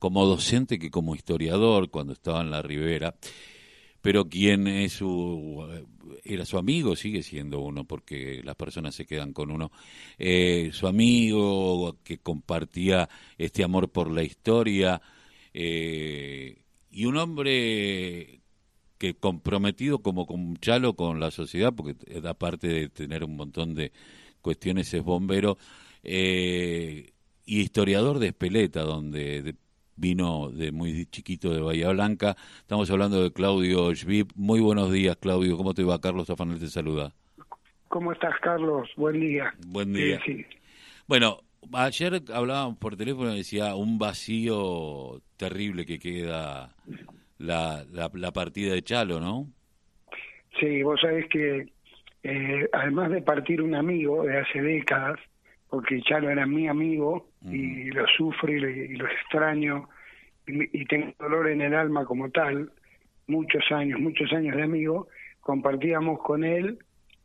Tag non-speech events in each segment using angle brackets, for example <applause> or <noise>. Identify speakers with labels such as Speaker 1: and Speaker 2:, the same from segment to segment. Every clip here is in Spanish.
Speaker 1: como docente que como historiador cuando estaba en la Ribera, pero quien es su, era su amigo, sigue siendo uno, porque las personas se quedan con uno, eh, su amigo que compartía este amor por la historia, eh, y un hombre que comprometido como con Chalo con la sociedad, porque aparte de tener un montón de cuestiones es bombero, eh, y historiador de Espeleta, donde vino de muy chiquito de Bahía Blanca. Estamos hablando de Claudio Schwib. Muy buenos días, Claudio. ¿Cómo te va? Carlos Tafanel te saluda.
Speaker 2: ¿Cómo estás, Carlos? Buen día.
Speaker 1: Buen día. Bueno, ayer hablábamos por teléfono y decía un vacío terrible que queda la, la, partida de Chalo, ¿no?
Speaker 2: Sí, vos sabés que eh, además de partir un amigo de hace décadas, porque Chalo era mi amigo y lo sufro y, lo extraño y, tengo dolor en el alma como tal, muchos años, muchos años de amigo, compartíamos con él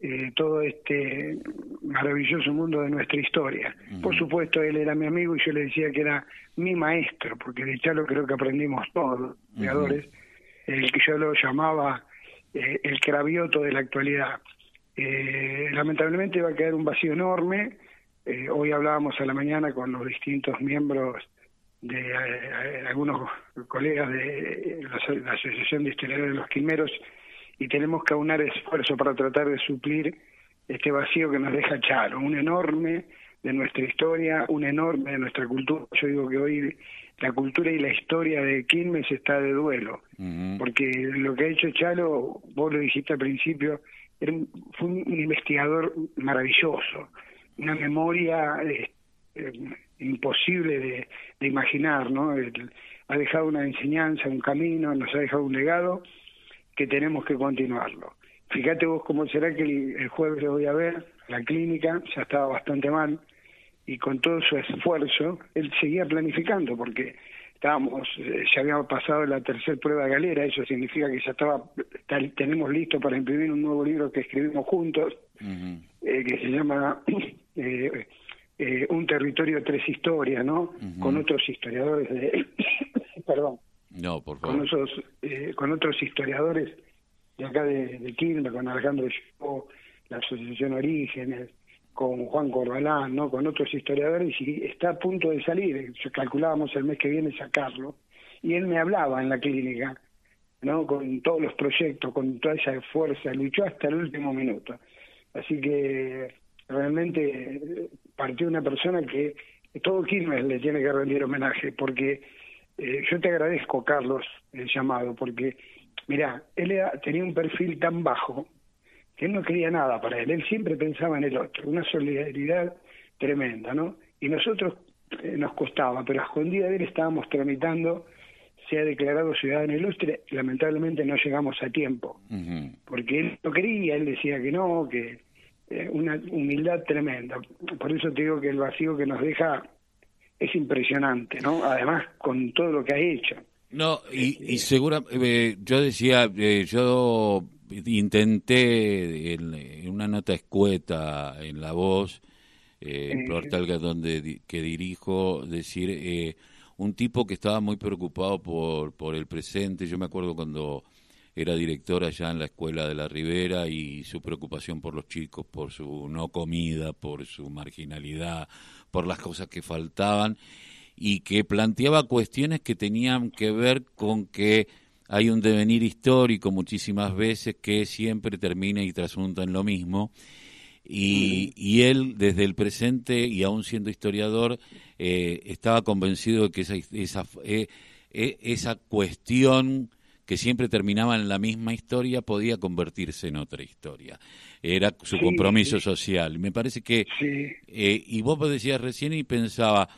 Speaker 2: eh, todo este maravilloso mundo de nuestra historia. Por supuesto, él era mi amigo y yo le decía que era mi maestro, porque de Chalo creo que aprendimos todos, creadores, el que yo lo llamaba eh, el cravioto de la actualidad. Eh, lamentablemente va a quedar un vacío enorme, eh, hoy hablábamos a la mañana con los distintos miembros de eh, algunos colegas de la, Asociación de Historiadores de los Quimeros y tenemos que aunar esfuerzo para tratar de suplir este vacío que nos decha Charo, un enorme de nuestra historia, un enorme de nuestra cultura. Yo digo que hoy la cultura y la historia de Quilmes está de duelo, porque lo que ha hecho Chalo, vos lo dijiste al principio, fue un investigador maravilloso, una memoria eh, eh, imposible de, imaginar, ¿no? ha dejado una enseñanza, un camino, nos ha dejado un legado que tenemos que continuarlo. Fíjate vos cómo será que el, jueves lo voy a ver, la clínica ya estaba bastante mal y con todo su esfuerzo él seguía planificando porque estábamos eh, ya había pasado la tercera prueba de galera, eso significa que ya estaba tenemos listo para imprimir un nuevo libro que escribimos juntos que se llama eh, eh, un territorio tres historias, ¿no? Con otros historiadores de, <coughs> perdón,
Speaker 1: no, por
Speaker 2: favor. con otros eh, con otros historiadores de acá de, de Quilmes, con Alejandro Yo, la Asociación Orígenes, con Juan Corbalán, ¿no? Con otros historiadores y está a punto de salir. Calculábamos el mes que viene sacarlo y él me hablaba en la clínica, ¿no? Con todos los proyectos, con toda esa fuerza, luchó hasta el último minuto. Así que realmente partió una persona que todo Quilmes le tiene que rendir homenaje, porque eh, yo te agradezco, Carlos, el llamado, porque, mira, él tenía un perfil tan bajo que él no quería nada para él, él siempre pensaba en el otro, una solidaridad tremenda, ¿no? Y nosotros eh, nos costaba, pero a escondida de él estábamos tramitando, se ha declarado ciudadano ilustre, lamentablemente no llegamos a tiempo, porque él no quería, él decía que no, que eh, una humildad tremenda. Por eso te digo que el vacío que nos deja es impresionante, ¿no? Además, con todo lo que ha hecho.
Speaker 1: No, y, y segura, eh, yo decía, eh, yo intenté en, una nota escueta en La Voz, en portal donde que dirijo, decir, un tipo que estaba muy preocupado por, por el presente. Yo me acuerdo cuando era director allá en la escuela de la Ribera y su preocupación por los chicos, por su no comida, por su marginalidad, por las cosas que faltaban y que planteaba cuestiones que tenían que ver con que hay un devenir histórico muchísimas veces que siempre termina y trasunta en lo mismo. Y, y él, desde el presente y aún siendo historiador, eh, estaba convencido de que esa, esa, eh, eh, esa cuestión que siempre terminaba en la misma historia podía convertirse en otra historia. Era su compromiso social. Me parece que, eh, y vos decías recién y pensaba,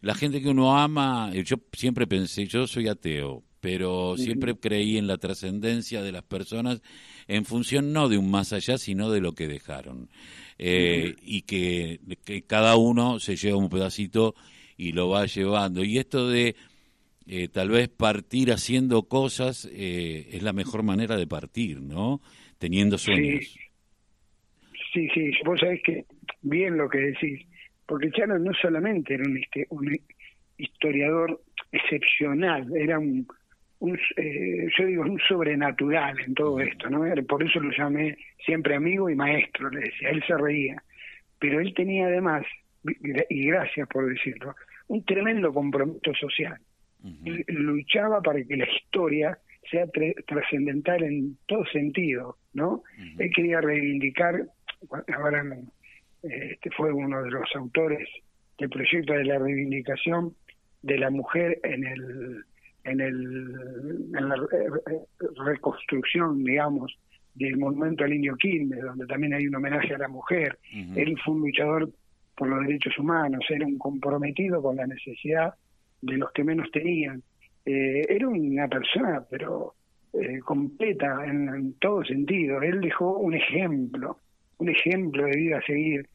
Speaker 1: la gente que uno ama, eh, yo siempre pensé, yo soy ateo, pero siempre creí en la trascendencia de las personas en función no de un más allá, sino de lo que dejaron. Eh, y que, que cada uno se lleva un pedacito y lo va llevando. Y esto de eh, tal vez partir haciendo cosas eh, es la mejor manera de partir, ¿no? Teniendo sueños.
Speaker 2: Sí, sí, vos sabés que bien lo que decís, porque Chano no solamente era un, un historiador excepcional, era un, un eh, yo digo, un sobrenatural en todo esto, ¿no? Por eso lo llamé siempre amigo y maestro, le decía, él se reía. Pero él tenía además, y gracias por decirlo, un tremendo compromiso social. Luchaba para que la historia sea trascendental en todo sentido, ¿no? Él quería reivindicar, ahora este fue uno de los autores del proyecto de la reivindicación de la mujer en el en el en la reconstrucción, digamos, del monumento al niño Quilmes, donde también hay un homenaje a la mujer. Él fue un luchador por los derechos humanos, era un comprometido con la necesidad de los que menos tenían. Eh, era una persona, pero eh, completa en, todo sentido. Él dejó un ejemplo, un ejemplo de vida a seguir.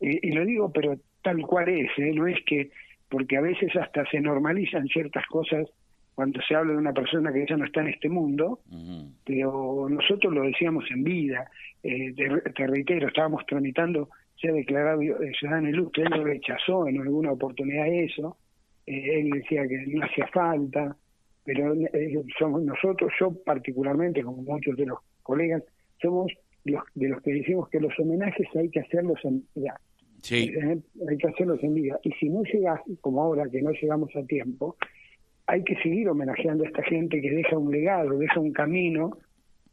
Speaker 2: y lo digo, pero tal cual es, ¿eh? no es que, porque a veces hasta se normalizan ciertas cosas cuando se habla de una persona que ya no está en este mundo, pero nosotros lo decíamos en vida, eh, te, reitero, estábamos tramitando, se ha declarado ciudadano ilustre, él lo rechazó en alguna oportunidad eso, eh, él decía que no hacía falta, pero eh, somos nosotros, yo particularmente, como muchos de los colegas, somos los de los que decimos que los homenajes hay que hacerlos en vida.
Speaker 1: Sí.
Speaker 2: Eh, hay que hacerlos en vida. Y si no llegas, como ahora que no llegamos a tiempo, hay que seguir homenajeando a esta gente que deja un legado, deja un camino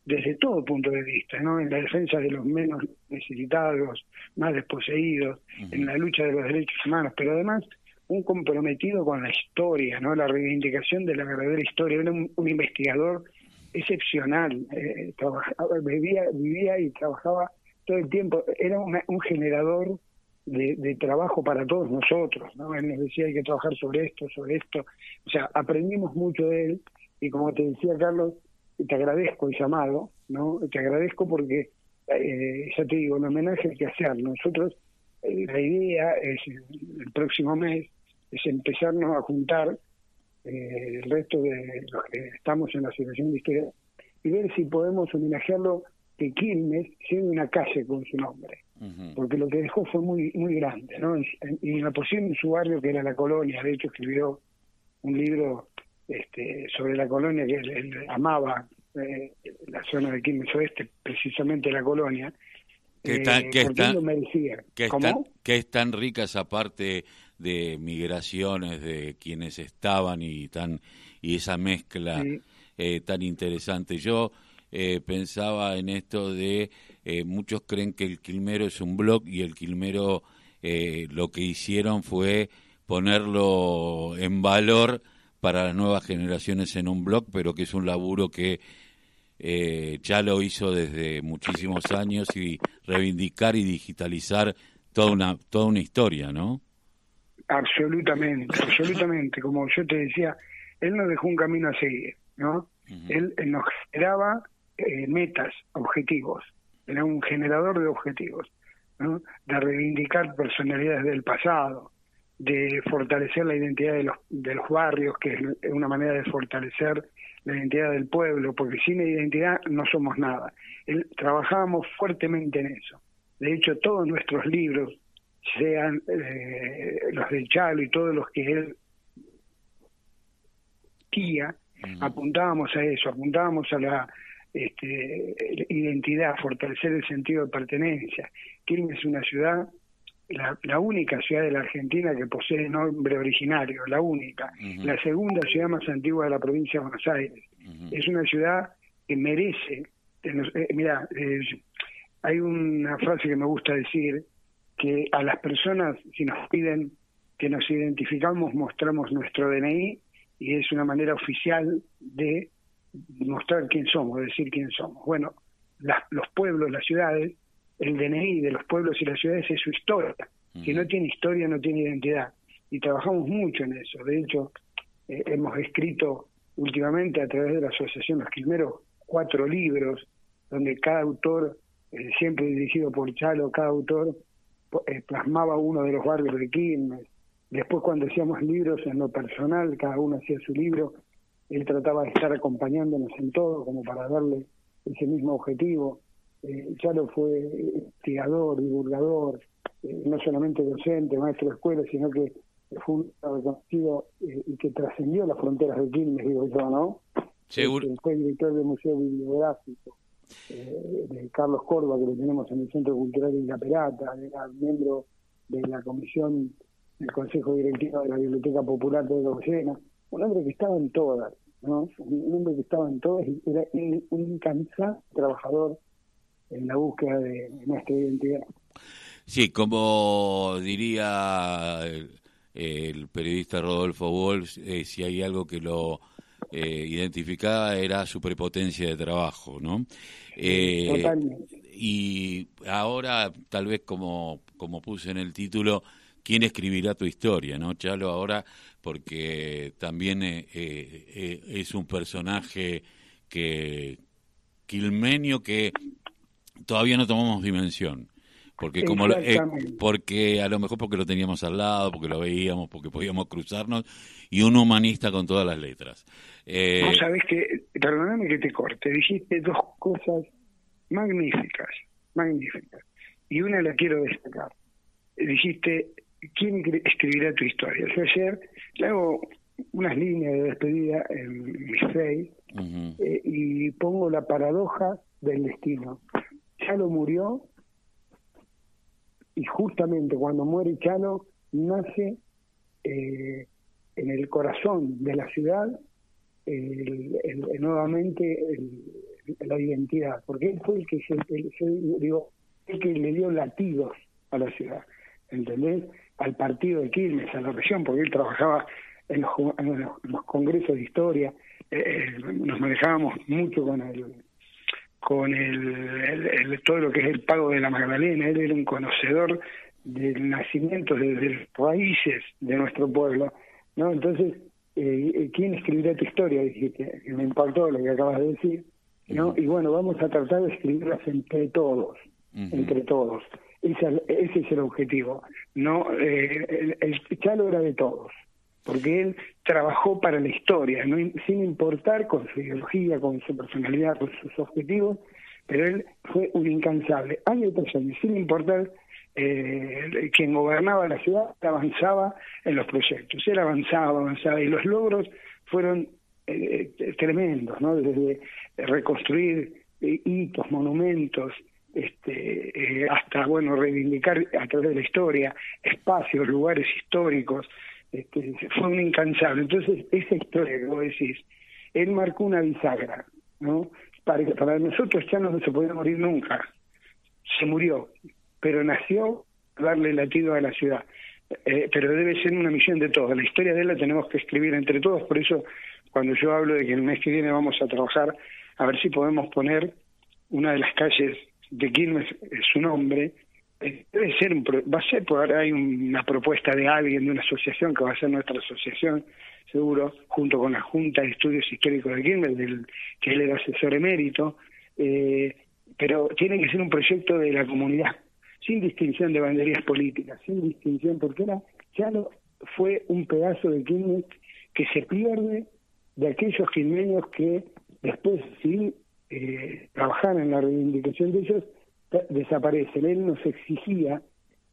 Speaker 2: desde todo punto de vista, ¿no? En la defensa de los menos necesitados, más desposeídos, en la lucha de los derechos humanos, pero además un comprometido con la historia, ¿no? La reivindicación de la verdadera historia. Era un, investigador excepcional, eh, vivía, vivía y trabajaba todo el tiempo. Era un generador de, trabajo para todos nosotros, ¿no? Él nos decía hay que trabajar sobre esto, sobre esto. O sea, aprendimos mucho de él y como te decía Carlos, te agradezco el llamado, ¿no? Te agradezco porque, eh, ya te digo, el homenaje hay que hacer. Nosotros, eh, la idea es, el próximo mes, es empezarnos a juntar eh, el resto de los que estamos en la Asociación de Historia y ver si podemos homenajearlo que Quilmes sea una calle con su nombre. Porque lo que dejó fue muy muy grande, ¿no? Y la posición en su barrio, que era la colonia, de hecho escribió un libro este, sobre la colonia que él, amaba, eh, la zona de Quilmes Oeste, precisamente la colonia.
Speaker 1: Que, está, que, que, es tan rica esa parte de migraciones de quienes estaban y tan y esa mezcla eh, tan interesante. Yo eh, pensaba en esto de eh, muchos creen que el Quilmero es un blog y el Quilmero eh, lo que hicieron fue ponerlo en valor para las nuevas generaciones en un blog, pero que es un laburo que ya lo hizo desde muchísimos años y reivindicar y digitalizar toda una toda una historia, ¿no?
Speaker 2: Absolutamente, absolutamente. Como yo te decía, él nos dejó un camino a seguir, ¿no? él, nos generaba eh, metas, objetivos, era un generador de objetivos, de reivindicar personalidades del pasado, de fortalecer la identidad de los, de los barrios, que es una manera de fortalecer la identidad del pueblo, porque sin identidad no somos nada. Él, trabajábamos fuertemente en eso. De hecho, todos nuestros libros, sean eh, los del Chalo y todos los que él tía, apuntábamos a eso, apuntábamos a la este, identidad, fortalecer el sentido de pertenencia. Quilmes es una ciudad, la, única ciudad de la Argentina que posee nombre originario, la única. La segunda ciudad más antigua de la provincia de Buenos Aires. Es una ciudad que merece, eh, mira, hay una frase que me gusta decir, que a las personas, si nos piden que nos identificamos, mostramos nuestro DNI y es una manera oficial de mostrar quién somos, decir quién somos. Bueno, los pueblos, las ciudades, el DNI de los pueblos y las ciudades es su historia. Si no tiene historia, no tiene identidad. Y trabajamos mucho en eso. De hecho, eh, hemos escrito últimamente a través de la Asociación Los Quilmeros cuatro libros, donde cada autor, eh, siempre dirigido por Chalo, cada autor plasmaba uno de los barrios de Quilmes. Después, cuando hacíamos libros en lo personal, cada uno hacía su libro él trataba de estar acompañándonos en todo como para darle ese mismo objetivo. Eh, Chalo fue investigador, divulgador, eh, no solamente docente, maestro de escuela, sino que fue un reconocido eh, y que trascendió las fronteras de Quilmes, digo yo, ¿no?
Speaker 1: Seguro.
Speaker 2: Este, fue director del Museo Bibliográfico eh, de Carlos Córdoba, que lo tenemos en el Centro Cultural de Perata, era miembro de la comisión del Consejo Directivo de la Biblioteca Popular de Docena, un hombre que estaba en todas, ¿no? Un hombre que estaba en todas y era un incansable trabajador en la búsqueda de nuestra identidad.
Speaker 1: Sí, como diría el, periodista Rodolfo Wolf, eh, si hay algo que lo eh, identificaba era su prepotencia de trabajo, ¿no?
Speaker 2: Eh,
Speaker 1: y ahora, tal vez como, como puse en el título, ¿quién escribirá tu historia, no? Chalo ahora, porque también es un personaje que quilmenio que todavía no tomamos dimensión porque como eh, porque a lo mejor porque lo teníamos al lado porque lo veíamos porque podíamos cruzarnos y un humanista con todas las letras.
Speaker 2: Eh, vos sabés que perdóname que te corte dijiste dos cosas magníficas magníficas y una la quiero destacar. Dijiste quién escribirá tu historia yo ayer le hago unas líneas de despedida en mi face eh, y pongo la paradoja del destino. Chalo murió y justamente cuando muere Chalo nace eh, en el corazón de la ciudad nuevamente la identidad, porque él fue el que digo, el que le dio latidos a la ciudad, ¿entendés? Al partido de Quilmes, a la región, porque él trabajaba en los, congresos de historia, eh, eh, nos manejábamos mucho con el con el, todo lo que es el pago de la Magdalena. Él era un conocedor del nacimiento de, los raíces de nuestro pueblo. ¿no? Entonces, eh, ¿quién escribirá tu historia? Dijiste, me impactó lo que acabas de decir. ¿no? Y bueno, vamos a tratar de escribirlas entre todos, entre todos. Ese, ese, es el objetivo. no eh, el, el Chalo era de todos porque él trabajó para la historia, no, sin importar con su ideología, con su personalidad, con sus objetivos, pero él fue un incansable, año tras año, sin importar eh, quien gobernaba la ciudad, avanzaba en los proyectos, él avanzaba, avanzaba, y los logros fueron eh, eh, tremendos, ¿no? Desde reconstruir hitos, monumentos, este, hasta bueno reivindicar a través de la historia espacios, lugares históricos, este, fue un incansable. Entonces, esa historia que vos decís, él marcó una bisagra, ¿no? Para, para nosotros ya no se podía morir nunca. Se murió, pero nació darle latido a la ciudad. Eh, pero debe ser una misión de todos. La historia de él la tenemos que escribir entre todos, por eso cuando yo hablo de que el mes que viene vamos a trabajar, a ver si podemos poner una de las calles de Quilmes, su nombre, debe ser va a ser por hay una propuesta de alguien de una asociación que va a ser nuestra asociación seguro junto con la junta de estudios históricos de Quilmes del que él era asesor emérito eh, pero tiene que ser un proyecto de la comunidad sin distinción de banderías políticas sin distinción porque ya no fue un pedazo de Quilmes que se pierde de aquellos quilmeños que después sí eh, trabajaron en la reivindicación de ellos desaparecen. Él nos exigía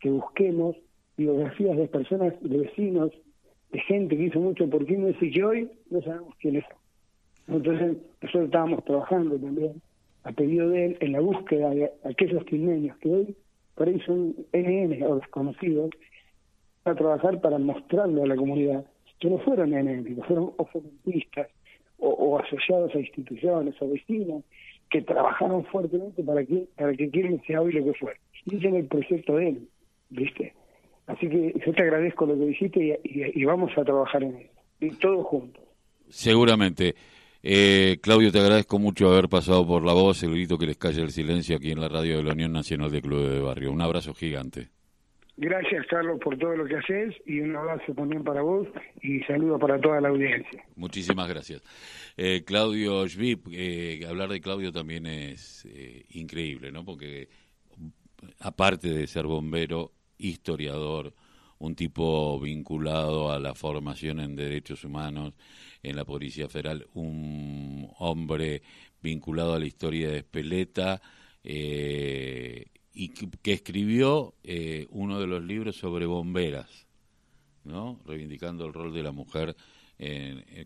Speaker 2: que busquemos biografías de personas, de vecinos, de gente que hizo mucho por Quilmes y que hoy no sabemos quiénes son. Entonces nosotros estábamos trabajando también a pedido de él en la búsqueda de aquellos quilmeños que hoy por ahí son NN o desconocidos a trabajar para mostrarle a la comunidad que no fueron NN, que fueron o o asociados a instituciones o vecinos que trabajaron fuertemente para que para que Quilmes sea hoy lo que fue. Y ese es el proyecto de él, ¿viste? Así que yo te agradezco lo que dijiste y, vamos a trabajar en eso. Y todos juntos.
Speaker 1: Seguramente. Eh, Claudio, te agradezco mucho haber pasado por la voz, el grito que les calle el silencio aquí en la radio de la Unión Nacional de Clubes de Barrio. Un abrazo gigante.
Speaker 2: Gracias, Carlos, por todo lo que haces y un abrazo también para vos y saludo para toda la audiencia.
Speaker 1: Muchísimas gracias. Eh, Claudio Schwib, eh, hablar de Claudio también es eh, increíble, ¿no? Porque aparte de ser bombero, historiador, un tipo vinculado a la formación en derechos humanos en la Policía Federal, un hombre vinculado a la historia de Espeleta y que, escribió uno de los libros sobre bomberas ¿no? Reivindicando el rol de la mujer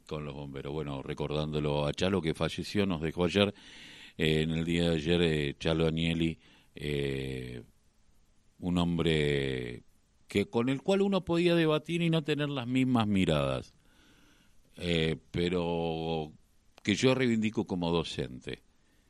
Speaker 1: con los bomberos. Bueno, recordándolo a Chalo que falleció, nos dejó ayer, en el día de ayer, Chalo Agnelli, un hombre que con el cual uno podía debatir y no tener las mismas miradas, pero que yo reivindico como docente